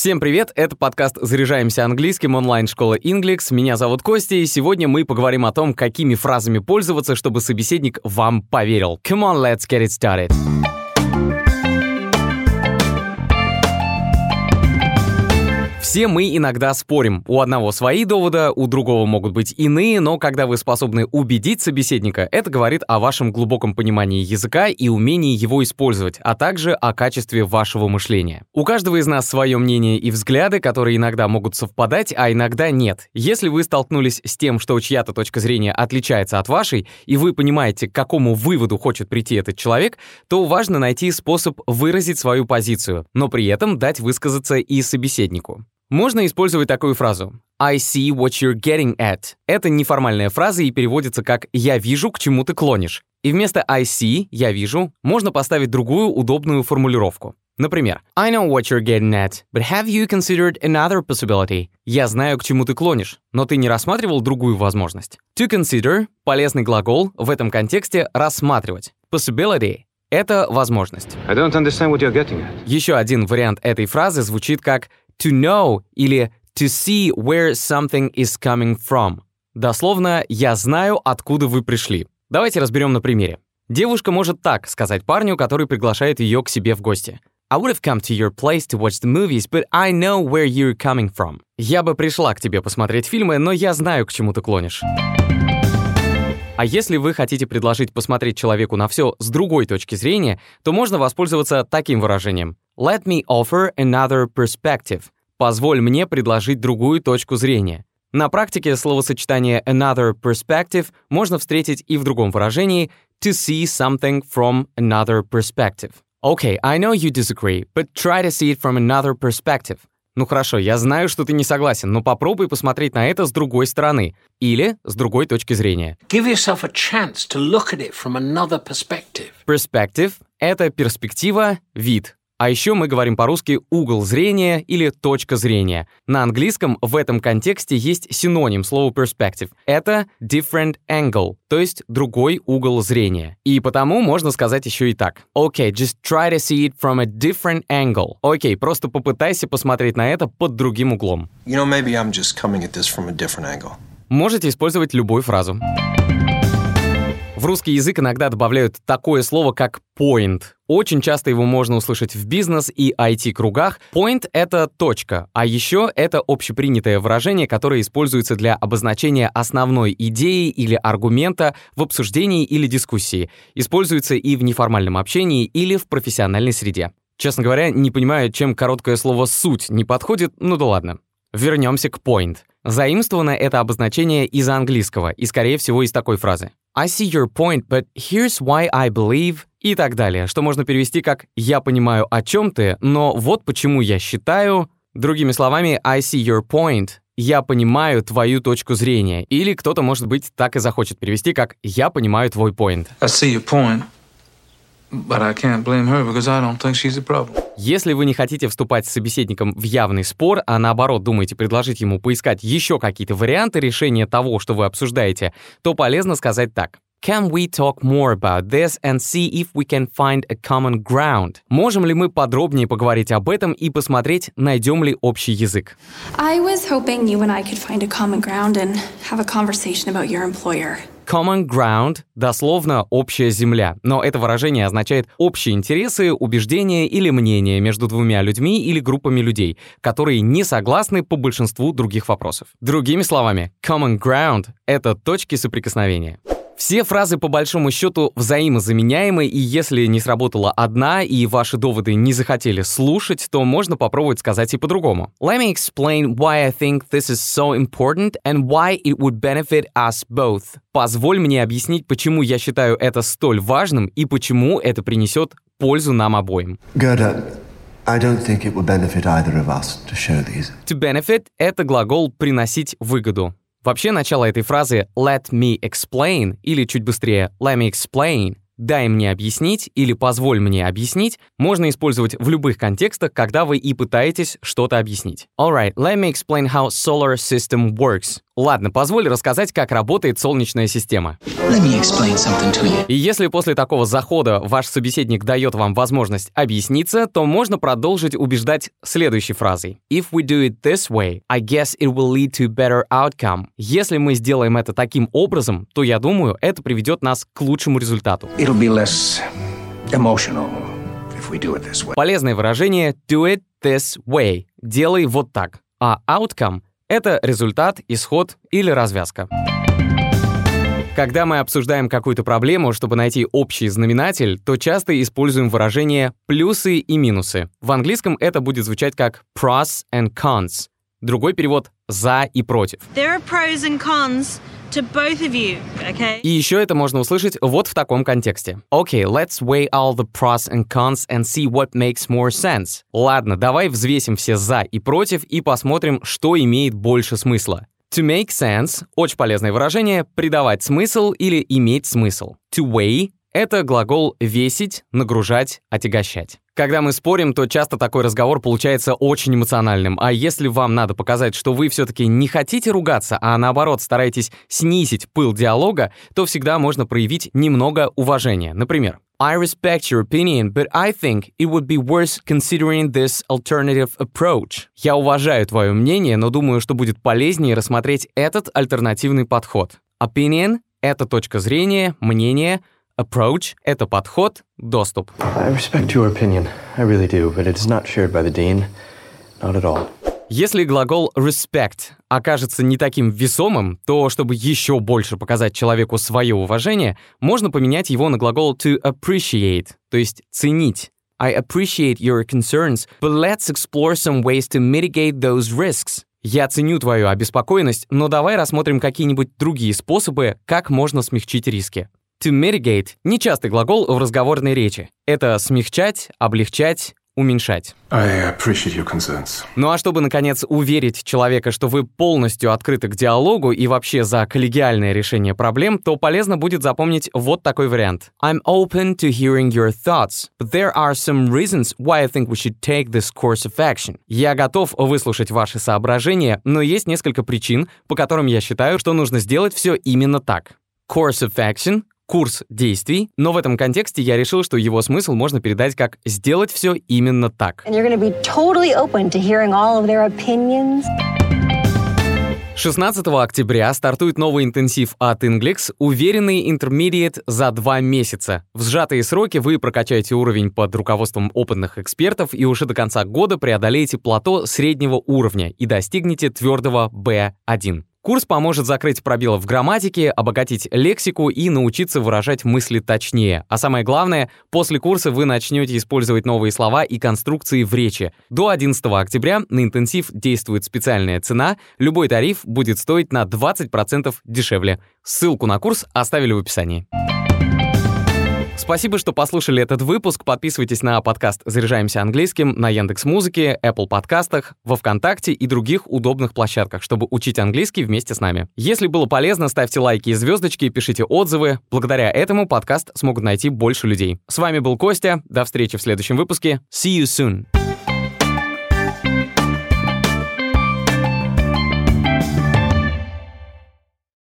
Всем привет, это подкаст «Заряжаемся английским» онлайн-школы Inglix. Меня зовут Костя, и сегодня мы поговорим о том, какими фразами пользоваться, чтобы собеседник вам поверил. Come on, let's get it started. Все мы иногда спорим. У одного свои доводы, у другого могут быть иные, но когда вы способны убедить собеседника, это говорит о вашем глубоком понимании языка и умении его использовать, а также о качестве вашего мышления. У каждого из нас свое мнение и взгляды, которые иногда могут совпадать, а иногда нет. Если вы столкнулись с тем, что чья-то точка зрения отличается от вашей, и вы понимаете, к какому выводу хочет прийти этот человек, то важно найти способ выразить свою позицию, но при этом дать высказаться и собеседнику. Можно использовать такую фразу I see what you're getting at. Это неформальная фраза и переводится как «я вижу, к чему ты клонишь». И вместо I see, «я вижу», можно поставить другую удобную формулировку. Например, I know what you're getting at, but have you considered another possibility? Я знаю, к чему ты клонишь, но ты не рассматривал другую возможность. To consider — полезный глагол, в этом контексте рассматривать. Possibility — это возможность. I don't understand what you're getting at. Еще один вариант этой фразы звучит как to know или to see where something is coming from. Дословно «я знаю, откуда вы пришли». Давайте разберем на примере. Девушка может так сказать парню, который приглашает ее к себе в гости. I would have come to your place to watch the movies, but I know where you're coming from. Я бы пришла к тебе посмотреть фильмы, но я знаю, к чему ты клонишь. А если вы хотите предложить посмотреть человеку на все с другой точки зрения, то можно воспользоваться таким выражением. Let me offer another perspective. Позволь мне предложить другую точку зрения. На практике словосочетание another perspective можно встретить и в другом выражении to see something from another perspective. Okay, I know you disagree, but try to see it from another perspective. Ну хорошо, я знаю, что ты не согласен, но попробуй посмотреть на это с другой стороны или с другой точки зрения. Give yourself a chance to look at it from another perspective. Perspective — это перспектива, вид, а еще мы говорим по-русски «угол зрения» или «точка зрения». На английском в этом контексте есть синоним слова perspective. Это different angle, то есть другой угол зрения. И потому можно сказать еще и так. Okay, just try to see it from a different angle. Окей, okay, просто попытайся посмотреть на это под другим углом. You know, maybe I'm just coming at this from a different angle. Можете использовать любую фразу. В русский язык иногда добавляют такое слово, как point. Очень часто его можно услышать в бизнес и IT-кругах. Point — это точка, а еще это общепринятое выражение, которое используется для обозначения основной идеи или аргумента в обсуждении или дискуссии. Используется и в неформальном общении или в профессиональной среде. Честно говоря, не понимаю, чем короткое слово «суть» не подходит, ну да ладно. Вернемся к point. Заимствовано это обозначение из английского и, скорее всего, из такой фразы. I see your point, but here's why I believe и так далее, что можно перевести как «я понимаю, о чем ты, но вот почему я считаю...» Другими словами, I see your point, я понимаю твою точку зрения. Или кто-то, может быть, так и захочет перевести как «я понимаю твой point». I see your point. Если вы не хотите вступать с собеседником в явный спор, а наоборот думаете предложить ему поискать еще какие-то варианты решения того, что вы обсуждаете, то полезно сказать так. Can we talk more about this and see if we can find a common ground? Можем ли мы подробнее поговорить об этом и посмотреть, найдем ли общий язык? I was hoping you and I could find a common ground and have a conversation about your employer. Common ground — дословно «общая земля», но это выражение означает общие интересы, убеждения или мнения между двумя людьми или группами людей, которые не согласны по большинству других вопросов. Другими словами, common ground — это точки соприкосновения. Все фразы по большому счету взаимозаменяемы, и если не сработала одна, и ваши доводы не захотели слушать, то можно попробовать сказать и по-другому. Let me explain why I think this is so important and why it would benefit us both. Позволь мне объяснить, почему я считаю это столь важным и почему это принесет пользу нам обоим. Gerda, I don't think it would benefit either of us to show these. To benefit — это глагол «приносить выгоду». Вообще, начало этой фразы «let me explain» или чуть быстрее «let me explain» «дай мне объяснить» или «позволь мне объяснить» можно использовать в любых контекстах, когда вы и пытаетесь что-то объяснить. Alright, let me explain how solar system works. Ладно, позволь рассказать, как работает Солнечная система. И если после такого захода ваш собеседник дает вам возможность объясниться, то можно продолжить убеждать следующей фразой. If we do it this way, I guess it will lead to better outcome. Если мы сделаем это таким образом, то я думаю, это приведет нас к лучшему результату. It'll be less emotional if we do it this way. Полезное выражение do it this way. Делай вот так. А outcome — это результат, исход или развязка. Когда мы обсуждаем какую-то проблему, чтобы найти общий знаменатель, то часто используем выражение «плюсы и минусы». В английском это будет звучать как pros and cons. Другой перевод «за и против». There are pros and cons И еще это можно услышать вот в таком контексте. Okay, let's weigh all the pros and cons and see what makes more sense. Ладно, давай взвесим все «за» и «против» и посмотрим, что имеет больше смысла. To make sense — очень полезное выражение, придавать смысл или иметь смысл. To weigh — это глагол «весить», «нагружать», «отягощать». Когда мы спорим, то часто такой разговор получается очень эмоциональным. А если вам надо показать, что вы все-таки не хотите ругаться, а наоборот стараетесь снизить пыл диалога, то всегда можно проявить немного уважения. Например, I respect your opinion, but I think it would be worth considering this alternative approach. Я уважаю твое мнение, но думаю, что будет полезнее рассмотреть этот альтернативный подход. Opinion — это точка зрения, мнение, approach — это подход, доступ. Если глагол respect окажется не таким весомым, то чтобы еще больше показать человеку свое уважение, можно поменять его на глагол to appreciate, то есть ценить. I appreciate your concerns, but let's explore some ways to mitigate those risks. Я ценю твою обеспокоенность, но давай рассмотрим какие-нибудь другие способы, как можно смягчить риски. To mitigate — нечастый глагол в разговорной речи. Это смягчать, облегчать, уменьшать. I appreciate your concerns. Ну а чтобы, наконец, уверить человека, что вы полностью открыты к диалогу и вообще за коллегиальное решение проблем, то полезно будет запомнить вот такой вариант. I'm open to hearing your thoughts, but there are some reasons why I think we should take this course of action. Я готов выслушать ваши соображения, но есть несколько причин, по которым я считаю, что нужно сделать все именно так. Course of action курс действий, но в этом контексте я решил, что его смысл можно передать как «сделать все именно так». And you're going to be totally open to hearing all of their opinions. 16 октября стартует новый интенсив от Inglix «Уверенный Intermediate за два месяца». В сжатые сроки вы прокачаете уровень под руководством опытных экспертов и уже до конца года преодолеете плато среднего уровня и достигнете твердого B1. Курс поможет закрыть пробелы в грамматике, обогатить лексику и научиться выражать мысли точнее. А самое главное, после курса вы начнете использовать новые слова и конструкции в речи. До 11 октября на интенсив действует специальная цена. Любой тариф будет стоить на 20% дешевле. Ссылку на курс оставили в описании. Спасибо, что послушали этот выпуск. Подписывайтесь на подкаст «Заряжаемся английским» на Яндекс Музыке, Apple подкастах, во Вконтакте и других удобных площадках, чтобы учить английский вместе с нами. Если было полезно, ставьте лайки и звездочки, пишите отзывы. Благодаря этому подкаст смогут найти больше людей. С вами был Костя. До встречи в следующем выпуске. See you soon.